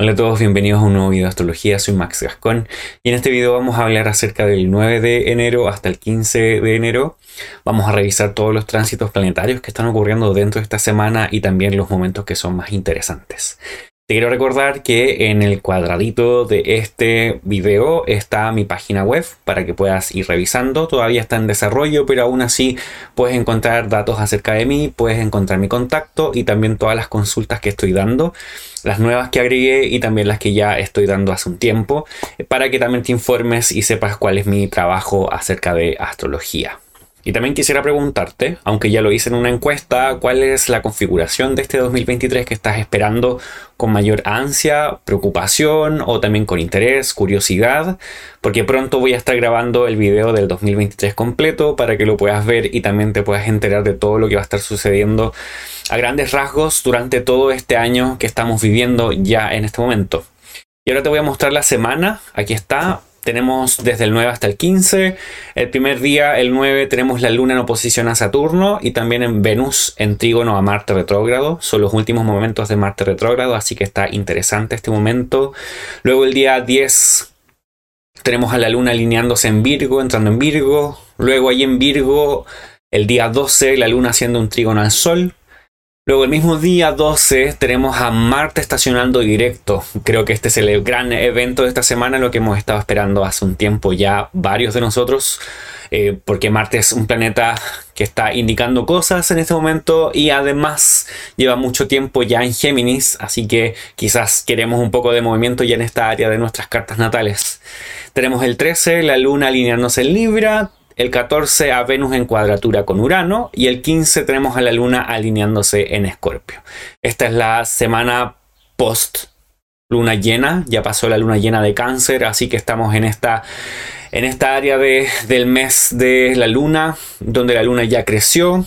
Hola a todos, bienvenidos a un nuevo video de astrología, soy Max Gascón y en este video vamos a hablar acerca del 9 de enero hasta el 15 de enero. Vamos a revisar todos los tránsitos planetarios que están ocurriendo dentro de esta semana y también los momentos que son más interesantes. Te quiero recordar que en el cuadradito de este video está mi página web para que puedas ir revisando. Todavía está en desarrollo, pero aún así puedes encontrar datos acerca de mí, puedes encontrar mi contacto y también todas las consultas que estoy dando, las nuevas que agregué y también las que ya estoy dando hace un tiempo, para que también te informes y sepas cuál es mi trabajo acerca de astrología. Y también quisiera preguntarte, aunque ya lo hice en una encuesta, cuál es la configuración de este 2023 que estás esperando con mayor ansia, preocupación o también con interés, curiosidad, porque pronto voy a estar grabando el video del 2023 completo para que lo puedas ver y también te puedas enterar de todo lo que va a estar sucediendo a grandes rasgos durante todo este año que estamos viviendo ya en este momento. Y ahora te voy a mostrar la semana, aquí está, tenemos desde el 9 hasta el 15. El primer día, el 9, tenemos la luna en oposición a Saturno y también en Venus en trígono a Marte retrógrado. Son los últimos momentos de Marte retrógrado, así que está interesante este momento. Luego el día 10 tenemos a la luna alineándose en Virgo, entrando en Virgo. Luego ahí en Virgo, el día 12, la luna haciendo un trígono al Sol. Luego el mismo día 12 tenemos a Marte estacionando directo. Creo que este es el gran evento de esta semana, lo que hemos estado esperando hace un tiempo ya varios de nosotros, eh, porque Marte es un planeta que está indicando cosas en este momento y además lleva mucho tiempo ya en Géminis, así que quizás queremos un poco de movimiento ya en esta área de nuestras cartas natales. Tenemos el 13, la luna alineándose en Libra, el 14 a Venus en cuadratura con Urano y el 15 tenemos a la Luna alineándose en Escorpio. Esta es la semana post luna llena, ya pasó la luna llena de cáncer, así que estamos en esta, en esta área del mes de la luna, donde la luna ya creció,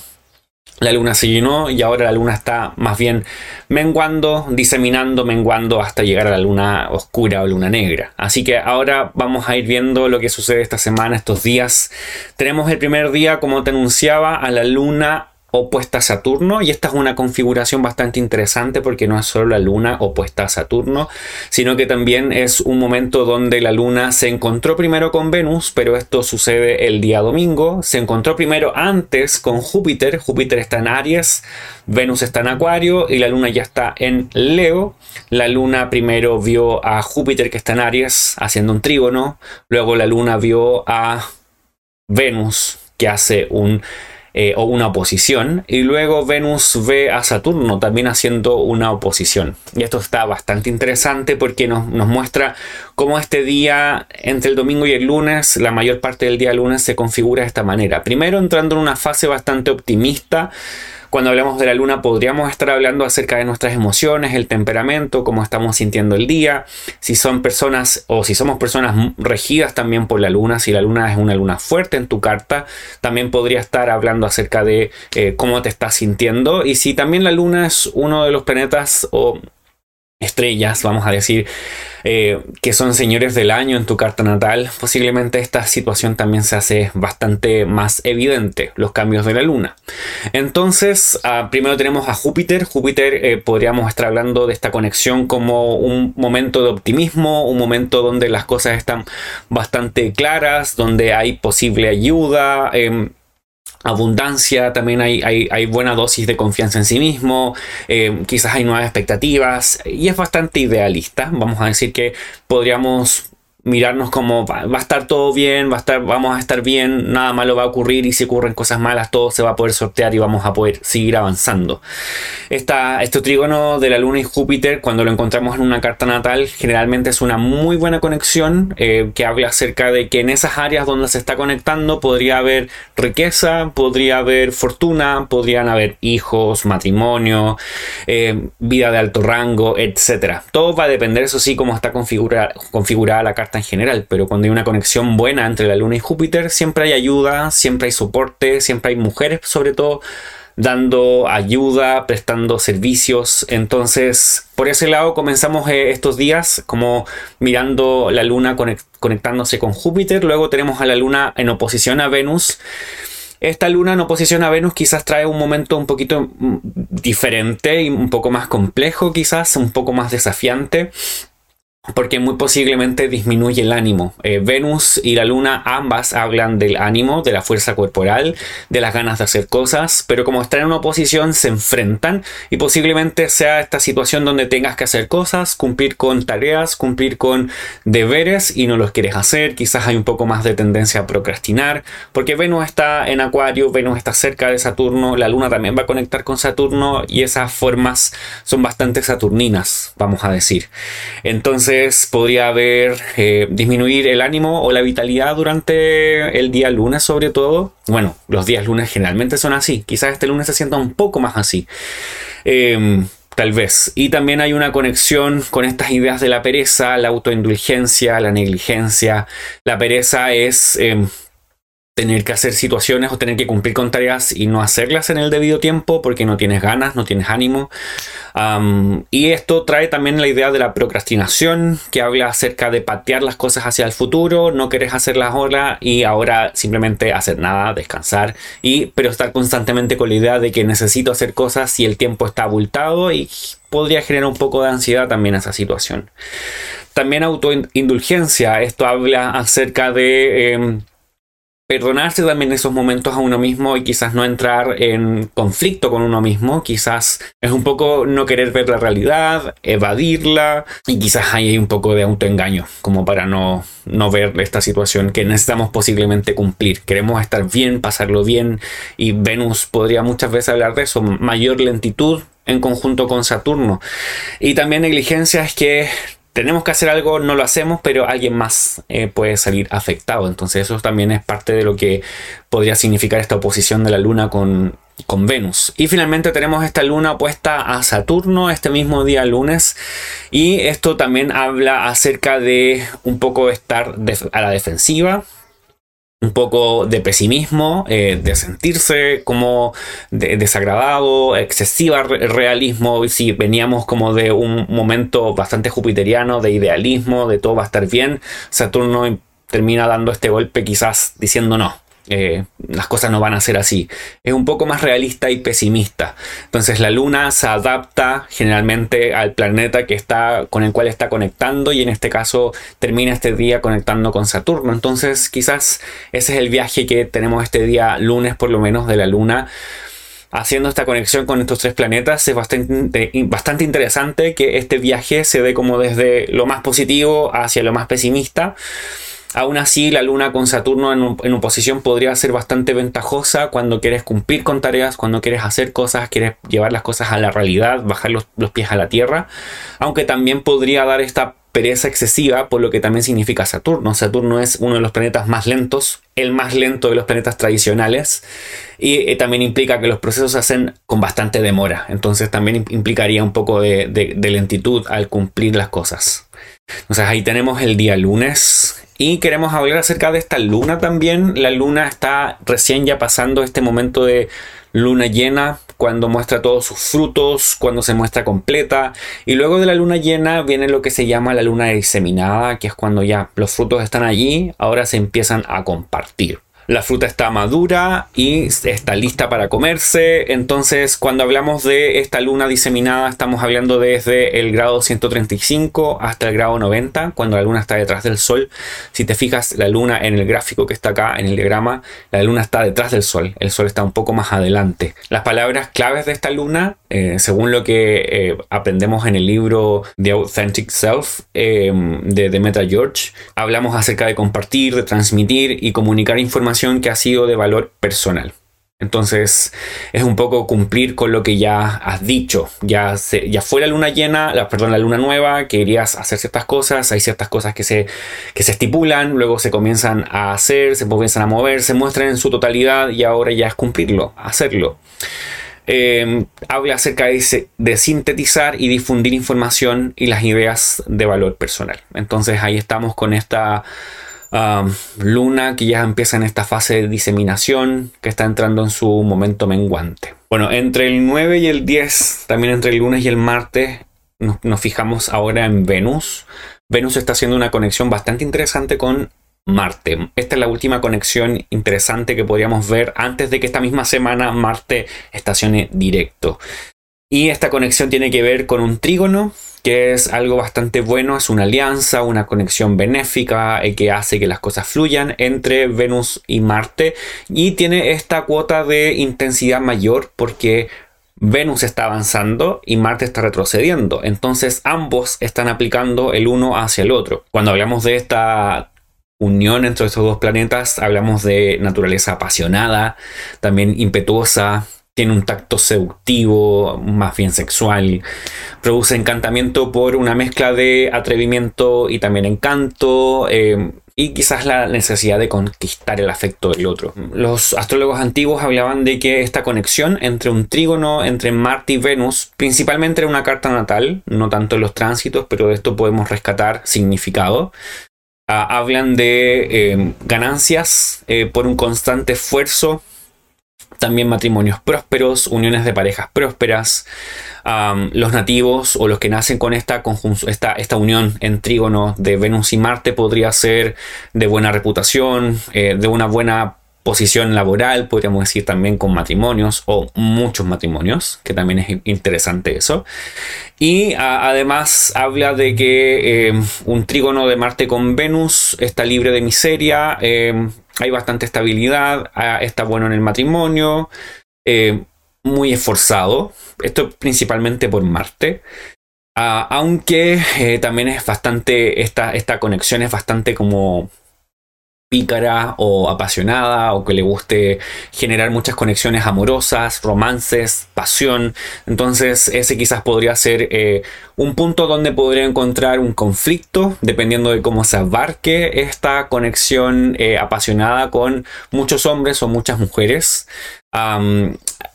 la luna se llenó y ahora la luna está más bien menguando, diseminando, menguando hasta llegar a la luna oscura o luna negra. Así que ahora vamos a ir viendo lo que sucede esta semana, estos días. Tenemos el primer día, como te anunciaba, a la luna opuesta a Saturno y esta es una configuración bastante interesante porque no es solo la luna opuesta a Saturno, sino que también es un momento donde la luna se encontró primero con Venus, pero esto sucede el día domingo, se encontró primero antes con Júpiter, Júpiter está en Aries, Venus está en Acuario y la luna ya está en Leo, la luna primero vio a Júpiter que está en Aries haciendo un trígono, luego la luna vio a Venus que hace un eh, o una oposición. Y luego Venus ve a Saturno también haciendo una oposición. Y esto está bastante interesante porque nos, nos muestra cómo este día, entre el domingo y el lunes, la mayor parte del día lunes se configura de esta manera. Primero entrando en una fase bastante optimista cuando hablamos de la luna podríamos estar hablando acerca de nuestras emociones, el temperamento, cómo estamos sintiendo el día, si son personas o si somos personas regidas también por la luna, si la luna es una luna fuerte en tu carta, también podría estar hablando acerca de eh, cómo te estás sintiendo y si también la luna es uno de los planetas o estrellas, vamos a decir, eh, que son señores del año en tu carta natal, posiblemente esta situación también se hace bastante más evidente, los cambios de la luna. Entonces, ah, primero tenemos a Júpiter. Júpiter eh, podríamos estar hablando de esta conexión como un momento de optimismo, un momento donde las cosas están bastante claras, donde hay posible ayuda. Em, abundancia, también hay, hay, buena dosis de confianza en sí mismo, eh, quizás hay nuevas expectativas y es bastante idealista. Vamos a decir que podríamos mirarnos como va, a estar todo bien, va a estar, vamos a estar bien, nada malo va a ocurrir y si ocurren cosas malas todo se va a poder sortear y vamos a poder seguir avanzando. Esta, este trígono de la Luna y Júpiter, cuando lo encontramos en una carta natal, generalmente es una muy buena conexión eh, que habla acerca de que en esas áreas donde se está conectando podría haber riqueza, podría haber fortuna, podrían haber hijos, matrimonio, eh, vida de alto rango, etc. Todo va a depender, eso sí, cómo está configurada, configurada la carta en general, pero cuando hay una conexión buena entre la Luna y Júpiter, siempre hay ayuda, siempre hay soporte, siempre hay mujeres sobre todo dando ayuda, prestando servicios. Entonces, por ese lado comenzamos eh, estos días como mirando la Luna conectándose con Júpiter, luego tenemos a la Luna en oposición a Venus. Esta luna en oposición a Venus quizás trae un momento un poquito mm, diferente y un poco más complejo, quizás un poco más desafiante porque muy posiblemente disminuye el ánimo. Eh, Venus y la Luna ambas hablan del ánimo, de la fuerza corporal, de las ganas de hacer cosas, pero como están en una oposición se enfrentan y posiblemente sea esta situación donde tengas que hacer cosas, cumplir con tareas, cumplir con deberes y no los quieres hacer. Quizás hay un poco más de tendencia a procrastinar, porque Venus está en Acuario, Venus está cerca de Saturno, la Luna también va a conectar con Saturno y esas formas son bastante saturninas, vamos a decir. Entonces, podría haber eh, disminuir el ánimo o la vitalidad durante el día lunes sobre todo. Bueno, los días lunes generalmente son así. Quizás este lunes se sienta un poco más así. Em, tal vez. Y también hay una conexión con estas ideas de la pereza, la autoindulgencia, la negligencia. La pereza es em, tener que hacer situaciones o tener que cumplir con tareas y no hacerlas en el debido tiempo porque no tienes ganas, no tienes ánimo. y esto trae también la idea de la procrastinación, que habla acerca de patear las cosas hacia el futuro, no querés hacerlas ahora y ahora simplemente hacer nada, descansar, y, pero estar constantemente con la idea de que necesito hacer cosas si el tiempo está abultado y podría generar un poco de ansiedad también esa situación. También autoindulgencia, esto habla acerca de... Em, perdonarse también esos momentos a uno mismo y quizás no entrar en conflicto con uno mismo, quizás es un poco no querer ver la realidad, evadirla y quizás hay un poco de autoengaño como para no, no ver esta situación que necesitamos posiblemente cumplir. Queremos estar bien, pasarlo bien y Venus podría muchas veces hablar de eso, mayor lentitud en conjunto con Saturno. Y también negligencia es que tenemos que hacer algo, no lo hacemos, pero alguien más eh, puede salir afectado. Entonces eso también es parte de lo que podría significar esta oposición de la Luna con, con Venus. Y finalmente tenemos esta Luna opuesta a Saturno este mismo día lunes. Y esto también habla acerca de un poco estar a la defensiva, un poco de pesimismo, eh, de sentirse como desagradado, excesiva realismo. Si veníamos como de un momento bastante jupiteriano, de idealismo, de todo va a estar bien, Saturno termina dando este golpe quizás diciendo no, eh, las cosas no van a ser así. Es un poco más realista y pesimista. Entonces la luna se adapta generalmente al planeta que está, con el cual está conectando y en este caso termina este día conectando con Saturno. Entonces quizás ese es el viaje que tenemos este día lunes por lo menos de la luna. Haciendo esta conexión con estos tres planetas es bastante, bastante interesante que este viaje se dé como desde lo más positivo hacia lo más pesimista. Aún así, la luna con Saturno en, oposición podría ser bastante ventajosa cuando quieres cumplir con tareas, cuando quieres hacer cosas, quieres llevar las cosas a la realidad, bajar los, pies a la tierra, aunque también podría dar esta pereza excesiva por lo que también significa Saturno. Saturno es uno de los planetas más lentos, el más lento de los planetas tradicionales y eh, también implica que los procesos se hacen con bastante demora, entonces también implicaría un poco de, de lentitud al cumplir las cosas. Entonces ahí tenemos el día lunes y queremos hablar acerca de esta luna también. La luna está recién ya pasando este momento de luna llena, cuando muestra todos sus frutos, cuando se muestra completa. Y luego de la luna llena viene lo que se llama la luna diseminada, que es cuando ya los frutos están allí, ahora se empiezan a compartir la fruta está madura y está lista para comerse. Entonces, cuando hablamos de esta luna diseminada, estamos hablando desde el grado 135 hasta el grado 90, cuando la luna está detrás del sol. Si te fijas, la luna en el gráfico que está acá, en el diagrama, la luna está detrás del sol. El sol está un poco más adelante. Las palabras claves de esta luna, eh, según lo que eh, aprendemos en el libro The Authentic Self eh, de Demetra George, hablamos acerca de compartir, de transmitir y comunicar información que ha sido de valor personal. Entonces es un poco cumplir con lo que ya has dicho. Ya, ya fue la luna llena, la, perdón, la luna nueva, que querías hacer ciertas cosas, hay ciertas cosas que se, que se estipulan, luego se comienzan a hacer, se comienzan a mover, se muestran en su totalidad y ahora ya es cumplirlo, hacerlo. Eh, habla acerca de, de, sintetizar y difundir información y las ideas de valor personal. Entonces ahí estamos con esta Luna que ya empieza en esta fase de diseminación, que está entrando en su momento menguante. Bueno, entre el 9 y el 10, también entre el lunes y el martes, nos, fijamos ahora en Venus. Venus está haciendo una conexión bastante interesante con Marte. Esta es la última conexión interesante que podríamos ver antes de que esta misma semana Marte estacione directo. Y esta conexión tiene que ver con un trígono, que es algo bastante bueno, es una alianza, una conexión benéfica eh, que hace que las cosas fluyan entre Venus y Marte. Y tiene esta cuota de intensidad mayor porque Venus está avanzando y Marte está retrocediendo. Entonces ambos están aplicando el uno hacia el otro. Cuando hablamos de esta unión entre estos dos planetas, hablamos de naturaleza apasionada, también impetuosa, tiene un tacto seductivo, más bien sexual, produce encantamiento por una mezcla de atrevimiento y también encanto, eh, y quizás la necesidad de conquistar el afecto del otro. Los astrólogos antiguos hablaban de que esta conexión entre un trígono entre Marte y Venus, principalmente era una carta natal, no tanto los tránsitos, pero de esto podemos rescatar significado. Ah, hablan de eh, ganancias eh, por un constante esfuerzo también matrimonios prósperos, uniones de parejas prósperas, los nativos o los que nacen con esta, esta, esta unión en trígono de Venus y Marte podría ser de buena reputación, eh, de una buena posición laboral, podríamos decir también con matrimonios o muchos matrimonios, que también es interesante eso. Y además habla de que eh, un trígono de Marte con Venus está libre de miseria, eh, hay bastante estabilidad, ah, está bueno en el matrimonio, eh, muy esforzado, esto principalmente por Marte. Ah, aunque también es bastante, esta, esta conexión es bastante como pícara o apasionada o que le guste generar muchas conexiones amorosas, romances, pasión. Entonces ese quizás podría ser eh, un punto donde podría encontrar un conflicto dependiendo de cómo se abarque esta conexión eh, apasionada con muchos hombres o muchas mujeres.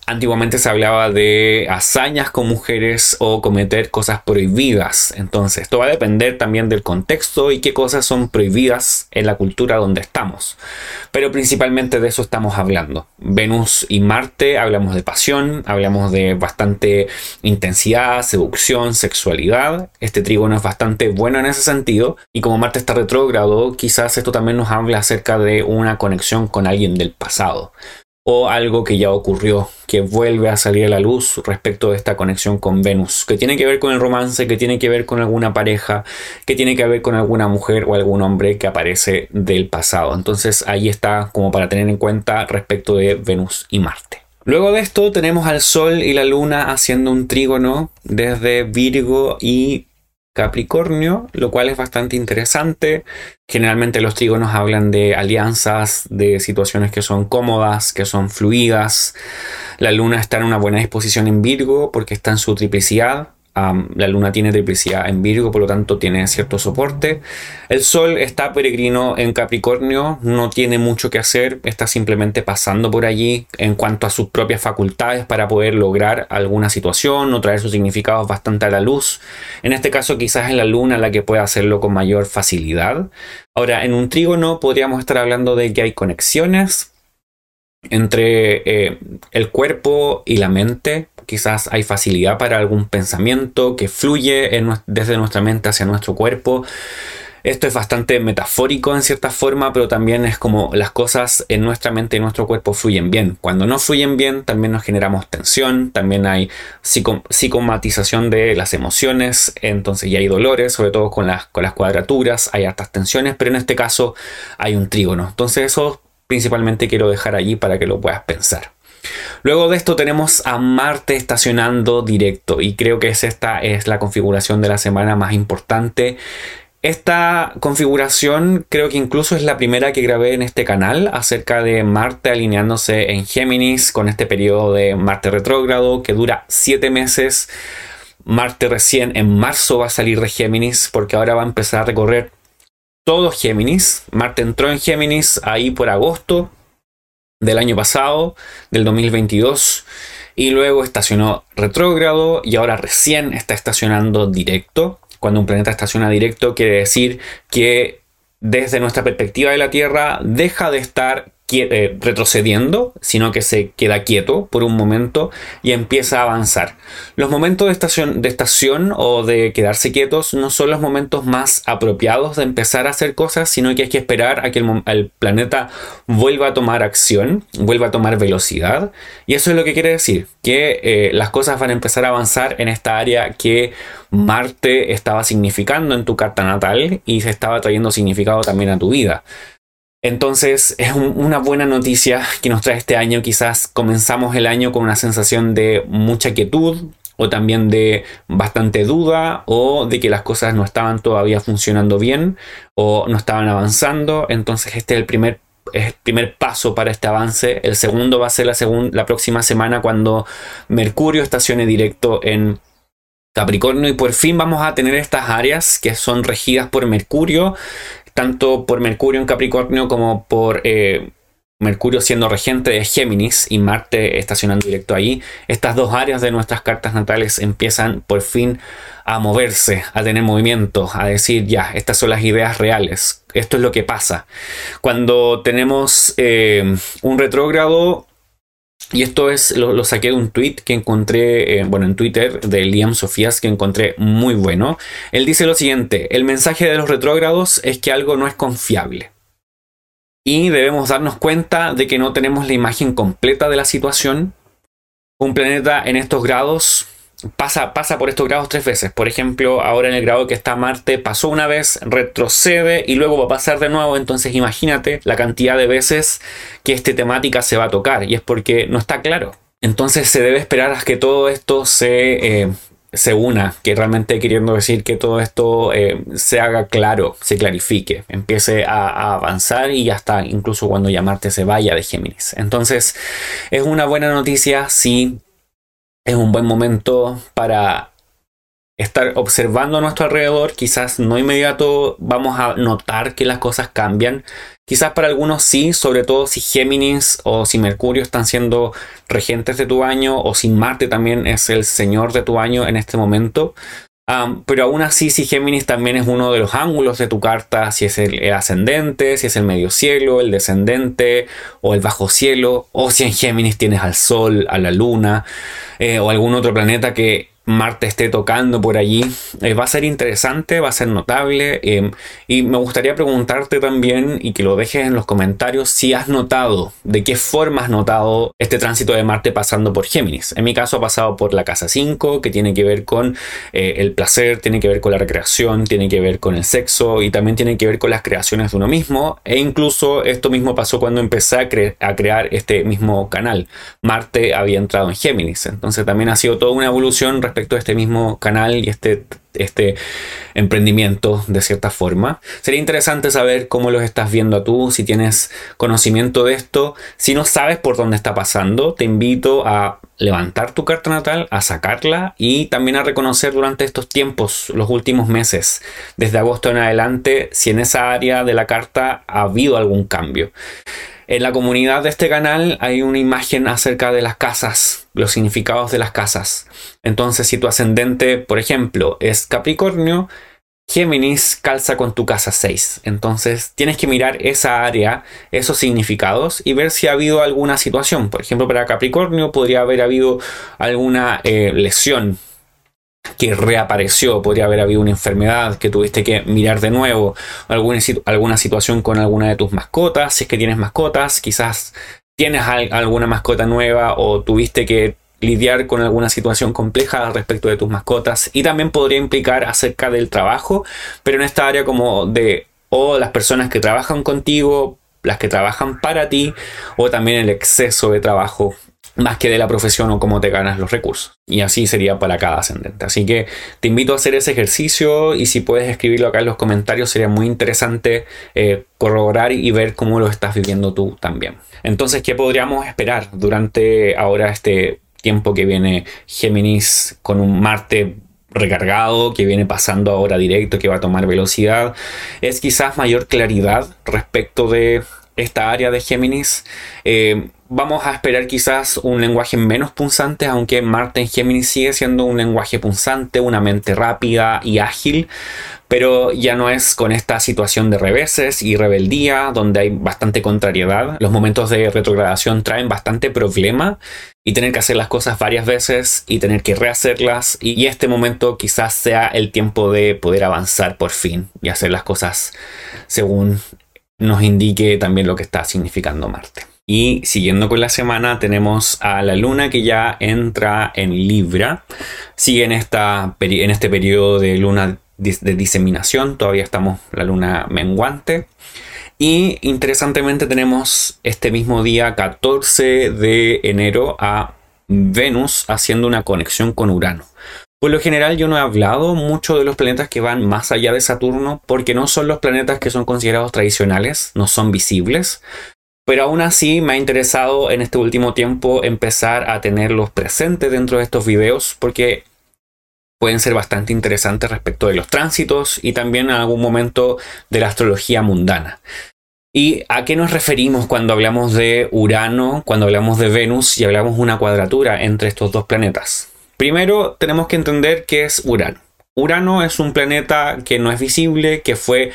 Antiguamente se hablaba de hazañas con mujeres o cometer cosas prohibidas. Entonces, esto va a depender también del contexto y qué cosas son prohibidas en la cultura donde estamos. Pero principalmente de eso estamos hablando. Venus y Marte, hablamos de pasión, hablamos de bastante intensidad, seducción, sexualidad. Este trígono es bastante bueno en ese sentido. Y como Marte está retrógrado, quizás esto también nos habla acerca de una conexión con alguien del pasado o algo que ya ocurrió, que vuelve a salir a la luz respecto de esta conexión con Venus, que tiene que ver con el romance, que tiene que ver con alguna pareja, que tiene que ver con alguna mujer o algún hombre que aparece del pasado. Entonces ahí está como para tener en cuenta respecto de Venus y Marte. Luego de esto tenemos al Sol y la Luna haciendo un trígono desde Virgo y Capricornio, lo cual es bastante interesante. Generalmente los trígonos hablan de alianzas, de situaciones que son cómodas, que son fluidas. La luna está en una buena disposición en Virgo porque está en su triplicidad, la luna tiene triplicidad en Virgo, por lo tanto tiene cierto soporte. El Sol está peregrino en Capricornio, no tiene mucho que hacer, está simplemente pasando por allí en cuanto a sus propias facultades para poder lograr alguna situación o traer sus significados bastante a la luz. En este caso quizás es la luna la que puede hacerlo con mayor facilidad. Ahora, en un trígono podríamos estar hablando de que hay conexiones entre eh, el cuerpo y la mente, quizás hay facilidad para algún pensamiento que fluye desde nuestra mente hacia nuestro cuerpo. Esto es bastante metafórico en cierta forma, pero también es como las cosas en nuestra mente y nuestro cuerpo fluyen bien. Cuando no fluyen bien, también nos generamos tensión, también hay psicomatización de las emociones, entonces ya hay dolores, sobre todo con las, con las cuadraturas, hay hartas tensiones, pero en este caso hay un trígono. Entonces eso principalmente quiero dejar allí para que lo puedas pensar. Luego de esto tenemos a Marte estacionando directo y creo que esta es la configuración de la semana más importante. Esta configuración creo que incluso es la primera que grabé en este canal acerca de Marte alineándose en Géminis con este periodo de Marte retrógrado que dura 7 meses. Marte recién en marzo va a salir de Géminis porque ahora va a empezar a recorrer todo Géminis. Marte entró en Géminis ahí por agosto del año pasado, del 2022, y luego estacionó retrógrado y ahora recién está estacionando directo. Cuando un planeta estaciona directo quiere decir que desde nuestra perspectiva de la Tierra deja de estar eh, retrocediendo, sino que se queda quieto por un momento y empieza a avanzar. Los momentos de estación, o de quedarse quietos no son los momentos más apropiados de empezar a hacer cosas, sino que hay que esperar a que el, planeta vuelva a tomar acción, vuelva a tomar velocidad. Y eso es lo que quiere decir, que eh, las cosas van a empezar a avanzar en esta área que Marte estaba significando en tu carta natal y se estaba trayendo significado también a tu vida. Entonces es una buena noticia que nos trae este año. Quizás comenzamos el año con una sensación de mucha quietud o también de bastante duda o de que las cosas no estaban todavía funcionando bien o no estaban avanzando. Entonces este es el primer, primer paso para este avance. El segundo va a ser la, la próxima semana cuando Mercurio estacione directo en Capricornio y por fin vamos a tener estas áreas que son regidas por Mercurio tanto por Mercurio en Capricornio como por eh, Mercurio siendo regente de Géminis y Marte estacionando directo ahí, estas dos áreas de nuestras cartas natales empiezan por fin a moverse, a tener movimiento, a decir ya, estas son las ideas reales, esto es lo que pasa. Cuando tenemos eh, un retrógrado, y esto es, lo, saqué de un tweet que encontré, eh, bueno, en Twitter de Liam Sofías, que encontré muy bueno. Él dice lo siguiente, el mensaje de los retrógrados es que algo no es confiable. Y debemos darnos cuenta de que no tenemos la imagen completa de la situación. Un planeta en estos grados pasa, pasa por estos grados tres veces. Por ejemplo, ahora en el grado que está Marte pasó una vez, retrocede y luego va a pasar de nuevo. Entonces imagínate la cantidad de veces que esta temática se va a tocar y es porque no está claro. Entonces se debe esperar a que todo esto se, eh, se una, que realmente queriendo decir que todo esto eh, se haga claro, se clarifique, empiece a, avanzar y hasta incluso cuando ya Marte se vaya de Géminis. Entonces es una buena noticia si es un buen momento para estar observando a nuestro alrededor. Quizás no inmediato vamos a notar que las cosas cambian. Quizás para algunos sí, sobre todo si Géminis o si Mercurio están siendo regentes de tu año o si Marte también es el señor de tu año en este momento pero aún así, si Géminis también es uno de los ángulos de tu carta, si es el, ascendente, si es el medio cielo, el descendente o el bajo cielo, o si en Géminis tienes al Sol, a la Luna eh, o algún otro planeta que Marte esté tocando por allí. Eh, va a ser interesante, va a ser notable. Eh, y me gustaría preguntarte también y que lo dejes en los comentarios si has notado, de qué forma has notado este tránsito de Marte pasando por Géminis. En mi caso ha pasado por la casa 5, que tiene que ver con eh, el placer, tiene que ver con la recreación, tiene que ver con el sexo y también tiene que ver con las creaciones de uno mismo. E incluso esto mismo pasó cuando empecé a, a crear este mismo canal. Marte había entrado en Géminis. Entonces también ha sido toda una evolución respecto a este mismo canal y este, este emprendimiento de cierta forma. Sería interesante saber cómo los estás viendo tú, si tienes conocimiento de esto. Si no sabes por dónde está pasando, te invito a levantar tu carta natal, a sacarla y también a reconocer durante estos tiempos, los últimos meses, desde agosto en adelante, si en esa área de la carta ha habido algún cambio. En la comunidad de este canal hay una imagen acerca de las casas, los significados de las casas. Entonces, si tu ascendente, por ejemplo, es Capricornio, Géminis calza con tu casa 6. Entonces tienes que mirar esa área, esos significados y ver si ha habido alguna situación. Por ejemplo, para Capricornio podría haber habido alguna eh, lesión que reapareció, podría haber habido una enfermedad que tuviste que mirar de nuevo, alguna, alguna situación con alguna de tus mascotas, si es que tienes mascotas, quizás tienes alguna mascota nueva o tuviste que lidiar con alguna situación compleja respecto de tus mascotas y también podría implicar acerca del trabajo, pero en esta área como de o las personas que trabajan contigo, las que trabajan para ti o también el exceso de trabajo más que de la profesión o cómo te ganas los recursos. Y así sería para cada ascendente. Así que te invito a hacer ese ejercicio y si puedes escribirlo acá en los comentarios sería muy interesante eh, corroborar y ver cómo lo estás viviendo tú también. Entonces, ¿qué podríamos esperar durante ahora este tiempo que viene Géminis con un Marte recargado, que viene pasando ahora directo, que va a tomar velocidad? Es quizás mayor claridad respecto de esta área de Géminis. Eh, vamos a esperar quizás un lenguaje menos punzante, aunque Marte en Géminis sigue siendo un lenguaje punzante, una mente rápida y ágil, pero ya no es con esta situación de reveses y rebeldía, donde hay bastante contrariedad. Los momentos de retrogradación traen bastante problema y tener que hacer las cosas varias veces y tener que rehacerlas. Y este momento quizás sea el tiempo de poder avanzar por fin y hacer las cosas según nos indique también lo que está significando Marte. Y siguiendo con la semana, tenemos a la luna que ya entra en Libra. Sigue en, esta, en este periodo de luna de diseminación. Todavía estamos la luna menguante. Y interesantemente tenemos este mismo día 14 de enero a Venus haciendo una conexión con Urano. Por lo general yo no he hablado mucho de los planetas que van más allá de Saturno porque no son los planetas que son considerados tradicionales, no son visibles. Pero aún así me ha interesado en este último tiempo empezar a tenerlos presentes dentro de estos videos porque pueden ser bastante interesantes respecto de los tránsitos y también en algún momento de la astrología mundana. ¿Y a qué nos referimos cuando hablamos de Urano, cuando hablamos de Venus y hablamos de una cuadratura entre estos dos planetas? Primero tenemos que entender qué es Urano. Urano es un planeta que no es visible, que fue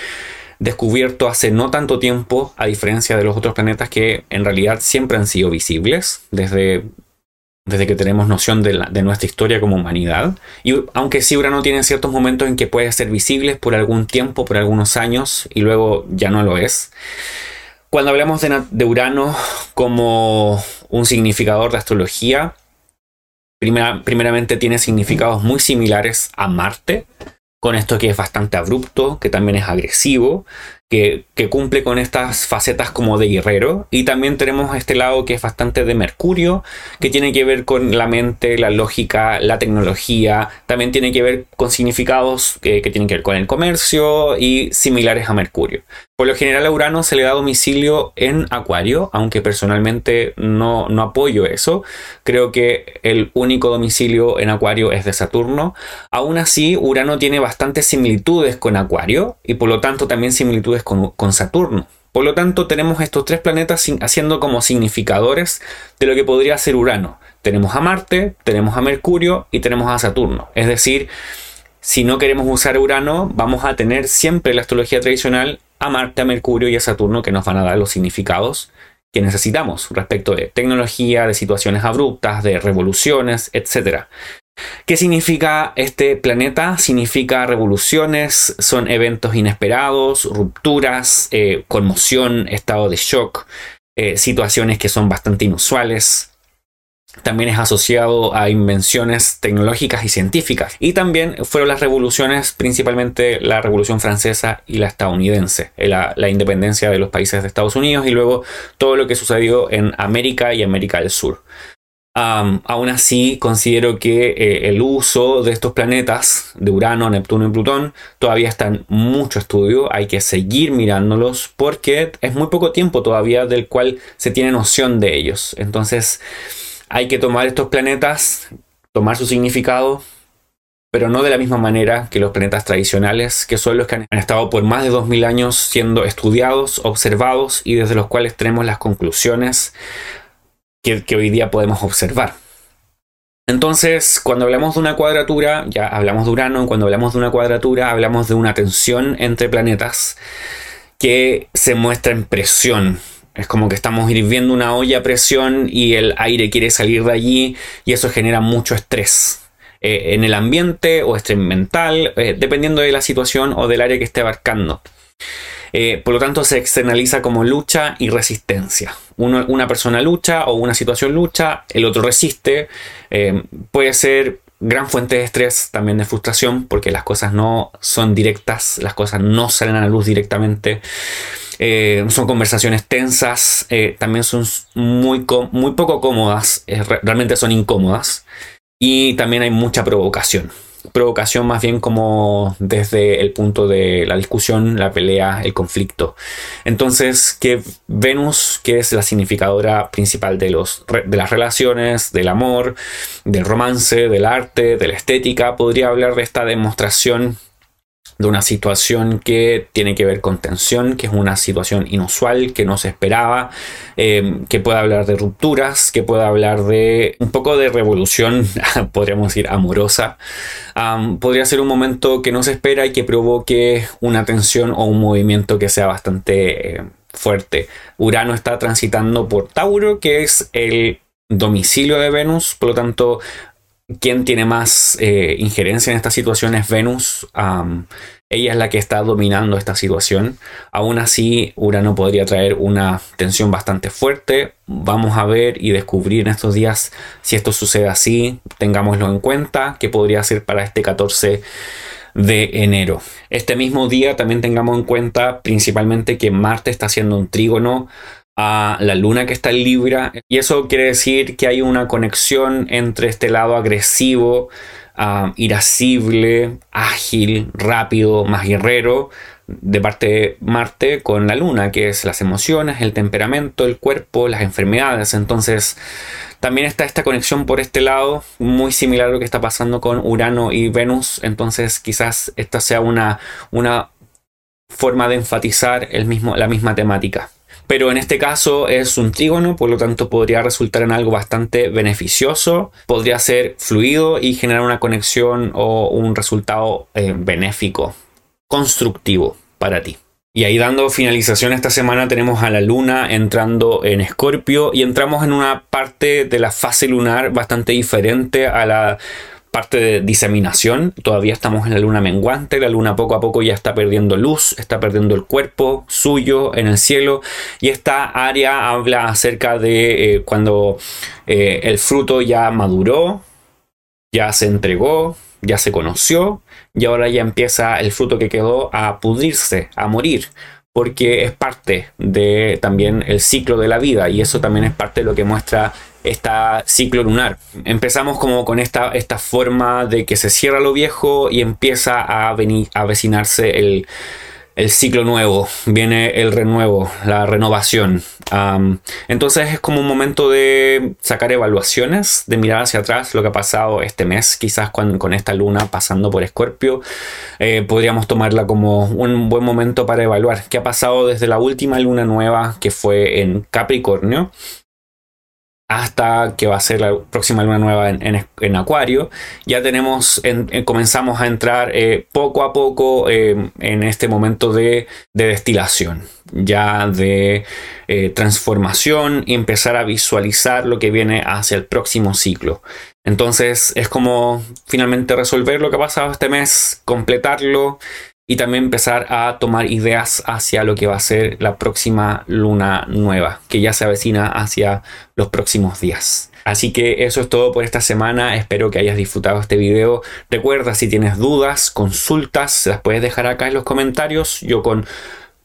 descubierto hace no tanto tiempo, a diferencia de los otros planetas que en realidad siempre han sido visibles desde desde que tenemos noción de, nuestra historia como humanidad. Y aunque sí Urano tiene ciertos momentos en que puede ser visible por algún tiempo, por algunos años, y luego ya no lo es. Cuando hablamos de, Urano como un significador de astrología, primeramente tiene significados muy similares a Marte, con esto que es bastante abrupto, que también es agresivo, que, cumple con estas facetas como de guerrero. Y también tenemos este lado que es bastante de Mercurio, que tiene que ver con la mente, la lógica, la tecnología. También tiene que ver con significados que, tienen que ver con el comercio y similares a Mercurio. Por lo general a Urano se le da domicilio en Acuario, aunque personalmente no, no apoyo eso. Creo que el único domicilio en Acuario es de Saturno. Aún así, Urano tiene bastantes similitudes con Acuario y por lo tanto también similitudes con, con Saturno. Por lo tanto, tenemos estos tres planetas haciendo como significadores de lo que podría ser Urano. Tenemos a Marte, tenemos a Mercurio y tenemos a Saturno. Es decir, si no queremos usar Urano, vamos a tener siempre la astrología tradicional a Marte, a Mercurio y a Saturno que nos van a dar los significados que necesitamos respecto de tecnología, de situaciones abruptas, de revoluciones, etc. ¿Qué significa este planeta? Significa revoluciones, son eventos inesperados, rupturas, eh, conmoción, estado de shock, eh, situaciones que son bastante inusuales, también es asociado a invenciones tecnológicas y científicas. Y también fueron las revoluciones, principalmente la Revolución Francesa y la estadounidense, eh, la, independencia de los países de Estados Unidos y luego todo lo que sucedió en América y América del Sur. Aún así, considero que eh, el uso de estos planetas, de Urano, Neptuno y Plutón, todavía está en mucho estudio. Hay que seguir mirándolos porque es muy poco tiempo todavía del cual se tiene noción de ellos. Entonces, hay que tomar estos planetas, tomar su significado, pero no de la misma manera que los planetas tradicionales, que son los que han estado por más de 2000 años siendo estudiados, observados y desde los cuales tenemos las conclusiones que, hoy día podemos observar. Entonces, cuando hablamos de una cuadratura, ya hablamos de Urano, cuando hablamos de una cuadratura, hablamos de una tensión entre planetas que se muestra en presión, es como que estamos hirviendo una olla a presión y el aire quiere salir de allí y eso genera mucho estrés eh, en el ambiente o estrés mental, eh, dependiendo de la situación o del área que esté abarcando. Eh, por lo tanto, se externaliza como lucha y resistencia. una persona lucha o una situación lucha, el otro resiste. puede ser gran fuente de estrés, también de frustración, porque las cosas no son directas, las cosas no salen a la luz directamente. Eh, son conversaciones tensas, eh, también son muy, muy poco cómodas, eh, realmente son incómodas. Y también hay mucha provocación. Provocación más bien como desde el punto de la discusión, la pelea, el conflicto. Entonces, que Venus, que es la significadora principal de, los, de las relaciones, del amor, del romance, del arte, de la estética, podría hablar de esta demostración de una situación que tiene que ver con tensión, que es una situación inusual, que no se esperaba, eh, que puede hablar de rupturas, que puede hablar de un poco de revolución, podríamos decir, amorosa. podría ser un momento que no se espera y que provoque una tensión o un movimiento que sea bastante eh, fuerte. Urano está transitando por Tauro, que es el domicilio de Venus, por lo tanto quien tiene más eh, injerencia en esta situación es Venus. ella es la que está dominando esta situación. Aún así, Urano podría traer una tensión bastante fuerte. Vamos a ver y descubrir en estos días si esto sucede así. Tengámoslo en cuenta, que podría ser para este 14 de enero. Este mismo día también tengamos en cuenta principalmente que Marte está haciendo un trígono la luna que está en Libra y eso quiere decir que hay una conexión entre este lado agresivo, uh, irascible, ágil, rápido, más guerrero de parte de Marte con la luna, que es las emociones, el temperamento, el cuerpo, las enfermedades. Entonces, también está esta conexión por este lado, muy similar a lo que está pasando con Urano y Venus. Entonces, quizás esta sea una, una forma de enfatizar el mismo, la misma temática pero en este caso es un trígono, por lo tanto podría resultar en algo bastante beneficioso, podría ser fluido y generar una conexión o un resultado eh, benéfico, constructivo para ti. Y ahí dando finalización esta semana tenemos a la luna entrando en Escorpio y entramos en una parte de la fase lunar bastante diferente a la parte de diseminación. Todavía estamos en la luna menguante, la luna poco a poco ya está perdiendo luz, está perdiendo el cuerpo suyo en el cielo y esta área habla acerca de eh, cuando eh, el fruto ya maduró, ya se entregó, ya se conoció y ahora ya empieza el fruto que quedó a pudrirse, a morir porque es parte de también el ciclo de la vida y eso también es parte de lo que muestra este ciclo lunar. Empezamos como con esta, esta forma de que se cierra lo viejo y empieza a venir a avecinarse el, el ciclo nuevo, viene el renuevo, la renovación. entonces es como un momento de sacar evaluaciones, de mirar hacia atrás lo que ha pasado este mes, quizás con, con esta luna pasando por Escorpio. Eh, podríamos tomarla como un buen momento para evaluar qué ha pasado desde la última luna nueva que fue en Capricornio hasta que va a ser la próxima luna nueva en, Acuario, ya tenemos, comenzamos a entrar eh, poco a poco eh, en este momento de, destilación, ya de eh, transformación y empezar a visualizar lo que viene hacia el próximo ciclo. Entonces es como finalmente resolver lo que ha pasado este mes, completarlo y también empezar a tomar ideas hacia lo que va a ser la próxima luna nueva, que ya se avecina hacia los próximos días. Así que eso es todo por esta semana, espero que hayas disfrutado este video. Recuerda si tienes dudas, consultas, las puedes dejar acá en los comentarios. Yo con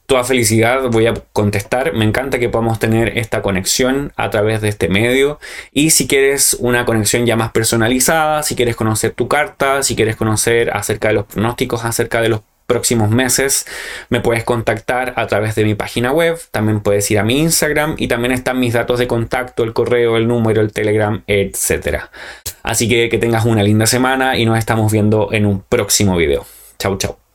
toda felicidad voy a contestar. Me encanta que podamos tener esta conexión a través de este medio. Y si quieres una conexión ya más personalizada, si quieres conocer tu carta, si quieres conocer acerca de los pronósticos, acerca de los próximos meses, me puedes contactar a través de mi página web, también puedes ir a mi Instagram y también están mis datos de contacto, el correo, el número, el Telegram, etc. Así que que tengas una linda semana y nos estamos viendo en un próximo video. Chau, chau.